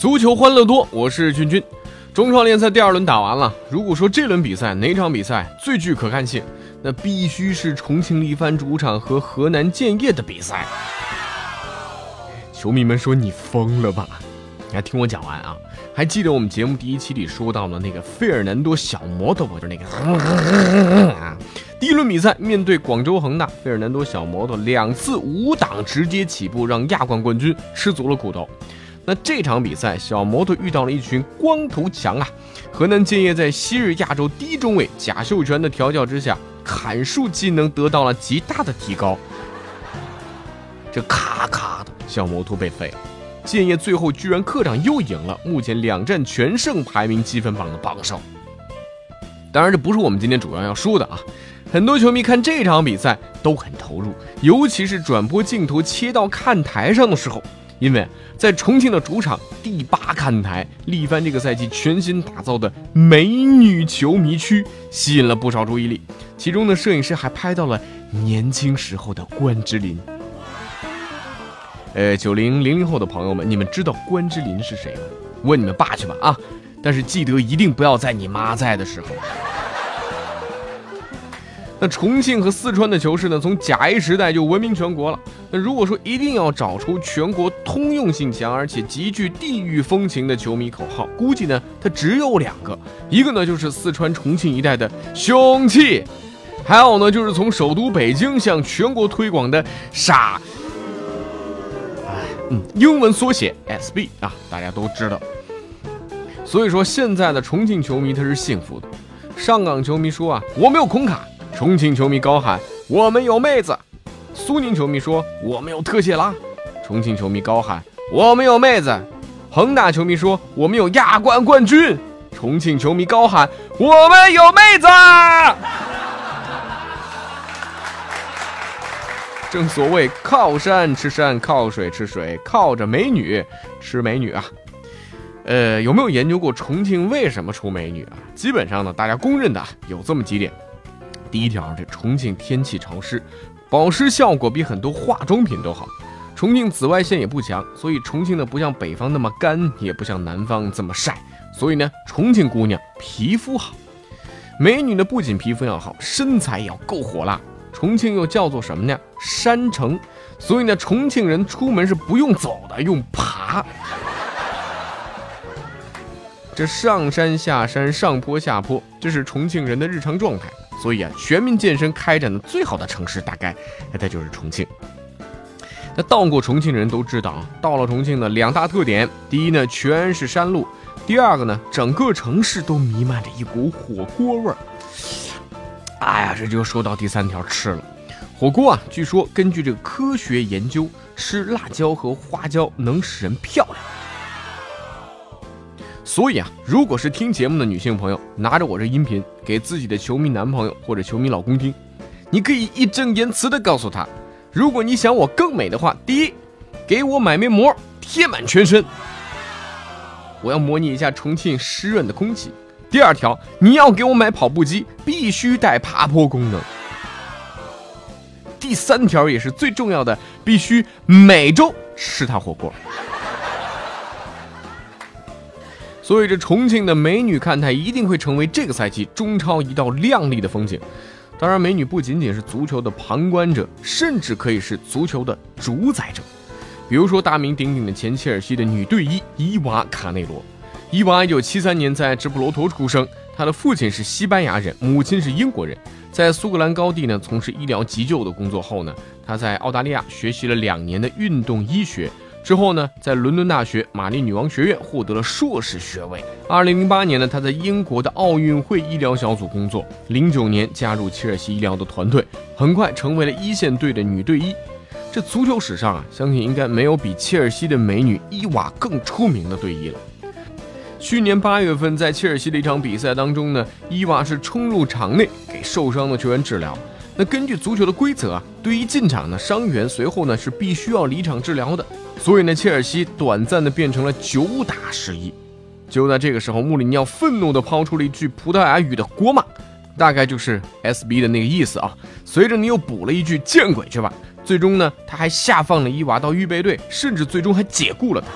足球欢乐多，我是君君。中超联赛第二轮打完了，如果说这轮比赛哪场比赛最具可看性，那必须是重庆力帆主场和河南建业的比赛。球迷们说你疯了吧？你还听我讲完啊？还记得我们节目第一期里说到了那个费尔南多小摩托不？就是那个啊？第一轮比赛面对广州恒大，费尔南多小摩托两次五档直接起步，让亚冠冠军吃足了苦头。那这场比赛，小摩托遇到了一群光头强啊！河南建业在昔日亚洲第一中卫贾秀全的调教之下，砍树技能得到了极大的提高。这咔咔的小摩托被废了，建业最后居然客场又赢了，目前两战全胜，排名积分榜的榜首。当然，这不是我们今天主要要说的啊！很多球迷看这场比赛都很投入，尤其是转播镜头切到看台上的时候。因为在重庆的主场第八看台，力帆这个赛季全新打造的美女球迷区吸引了不少注意力。其中呢，摄影师还拍到了年轻时候的关之琳。呃，九零零零后的朋友们，你们知道关之琳是谁吗？问你们爸去吧啊！但是记得一定不要在你妈在的时候。那重庆和四川的球市呢，从甲 A 时代就闻名全国了。那如果说一定要找出全国通用性强而且极具地域风情的球迷口号，估计呢，它只有两个，一个呢就是四川重庆一带的凶器，还有呢就是从首都北京向全国推广的傻，嗯，英文缩写 SB 啊，大家都知道。所以说现在的重庆球迷他是幸福的。上港球迷说啊，我没有空卡。重庆球迷高喊：“我们有妹子。”苏宁球迷说：“我们有特谢拉。”重庆球迷高喊：“我们有妹子。”恒大球迷说：“我们有亚冠冠军。”重庆球迷高喊：“我们有妹子。”正所谓靠山吃山，靠水吃水，靠着美女吃美女啊！呃，有没有研究过重庆为什么出美女啊？基本上呢，大家公认的有这么几点。第一条，这重庆天气潮湿，保湿效果比很多化妆品都好。重庆紫外线也不强，所以重庆呢不像北方那么干，也不像南方这么晒。所以呢，重庆姑娘皮肤好，美女呢不仅皮肤要好，身材也要够火辣。重庆又叫做什么呢？山城，所以呢，重庆人出门是不用走的，用爬。这上山下山，上坡下坡，这是重庆人的日常状态。所以啊，全民健身开展的最好的城市，大概那就是重庆。那到过重庆的人都知道啊，到了重庆呢，两大特点：第一呢，全是山路；第二个呢，整个城市都弥漫着一股火锅味儿。哎呀，这就说到第三条吃了。火锅啊，据说根据这个科学研究，吃辣椒和花椒能使人漂亮。所以啊，如果是听节目的女性朋友，拿着我这音频给自己的球迷男朋友或者球迷老公听，你可以义正言辞的告诉他，如果你想我更美的话，第一，给我买面膜贴满全身，我要模拟一下重庆湿润的空气；第二条，你要给我买跑步机，必须带爬坡功能；第三条也是最重要的，必须每周吃他火锅。所以，这重庆的美女看台一定会成为这个赛季中超一道亮丽的风景。当然，美女不仅仅是足球的旁观者，甚至可以是足球的主宰者。比如说，大名鼎鼎的前切尔西的女队医伊娃卡内罗。伊娃1973年在直布罗陀出生，她的父亲是西班牙人，母亲是英国人。在苏格兰高地呢从事医疗急救的工作后呢，她在澳大利亚学习了两年的运动医学。之后呢，在伦敦大学玛丽女王学院获得了硕士学位。二零零八年呢，她在英国的奥运会医疗小组工作。零九年加入切尔西医疗的团队，很快成为了一线队的女队医。这足球史上啊，相信应该没有比切尔西的美女伊娃更出名的队医了。去年八月份，在切尔西的一场比赛当中呢，伊娃是冲入场内给受伤的球员治疗。那根据足球的规则啊，队医进场呢，伤员随后呢是必须要离场治疗的。所以呢，切尔西短暂的变成了九打十一。就在这个时候，穆里尼奥愤怒地抛出了一句葡萄牙语的国骂，大概就是 SB 的那个意思啊。随着你又补了一句“见鬼去吧”。最终呢，他还下放了伊娃到预备队，甚至最终还解雇了他。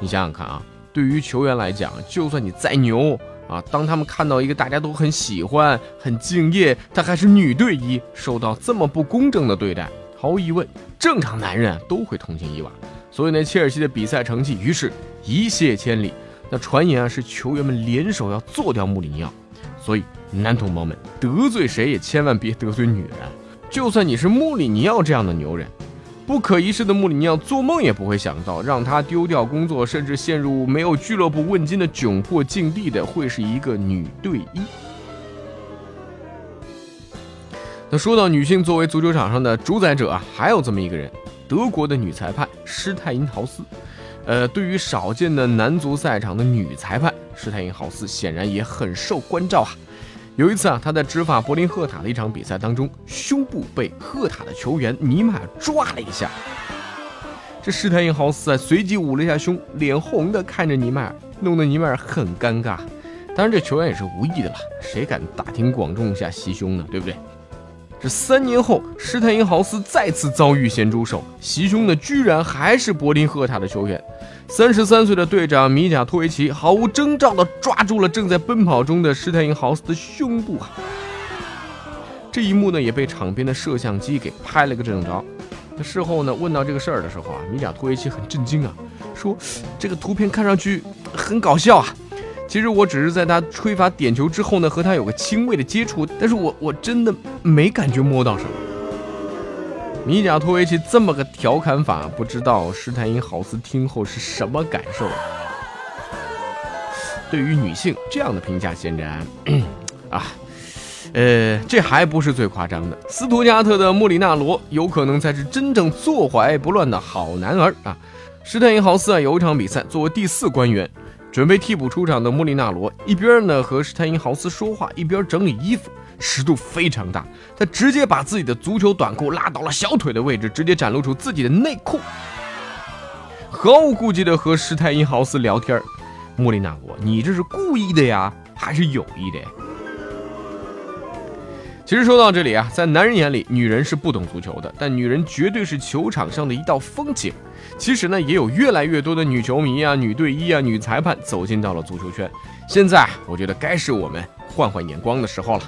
你想想看啊，对于球员来讲，就算你再牛啊，当他们看到一个大家都很喜欢、很敬业，他还是女队医，受到这么不公正的对待。毫无疑问，正常男人都会同情伊娃，所以呢，切尔西的比赛成绩于是一泻千里。那传言啊，是球员们联手要做掉穆里尼奥。所以，男同胞们得罪谁也千万别得罪女人。就算你是穆里尼奥这样的牛人，不可一世的穆里尼奥做梦也不会想到，让他丢掉工作，甚至陷入没有俱乐部问津的窘迫境地的，会是一个女队医。那说到女性作为足球场上的主宰者啊，还有这么一个人，德国的女裁判施泰因豪斯。呃，对于少见的男足赛场的女裁判，施泰因豪斯显然也很受关照啊。有一次啊，他在执法柏林赫塔的一场比赛当中，胸部被赫塔的球员尼迈尔抓了一下。这施泰因豪斯啊，随即捂了一下胸，脸红的看着尼迈尔，弄得尼迈尔很尴尬。当然，这球员也是无意的了，谁敢大庭广众下袭胸呢？对不对？这三年后，施泰因豪斯再次遭遇咸猪手袭胸的，居然还是柏林赫塔的球员。三十三岁的队长米贾托维奇毫无征兆地抓住了正在奔跑中的施泰因豪斯的胸部啊！这一幕呢，也被场边的摄像机给拍了个正着。那事后呢，问到这个事儿的时候啊，米贾托维奇很震惊啊，说这个图片看上去很搞笑啊。其实我只是在他吹罚点球之后呢，和他有个轻微的接触，但是我我真的没感觉摸到什么。米贾托维奇这么个调侃法，不知道施泰因豪斯听后是什么感受？对于女性这样的评价显然，啊，呃，这还不是最夸张的。斯图加特的穆里纳罗有可能才是真正坐怀不乱的好男儿啊！施泰因豪斯啊，有一场比赛作为第四官员。准备替补出场的穆里纳罗一边呢和施泰因豪斯说话，一边整理衣服，尺度非常大。他直接把自己的足球短裤拉到了小腿的位置，直接展露出自己的内裤，毫无顾忌的和施泰因豪斯聊天。穆里纳罗，你这是故意的呀，还是有意的？其实说到这里啊，在男人眼里，女人是不懂足球的，但女人绝对是球场上的一道风景。其实呢，也有越来越多的女球迷啊、女队医啊、女裁判走进到了足球圈。现在，我觉得该是我们换换眼光的时候了。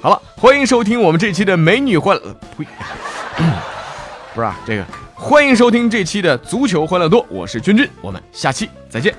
好了，欢迎收听我们这期的美女欢，呸，不是啊，这个欢迎收听这期的足球欢乐多，我是君君，我们下期再见。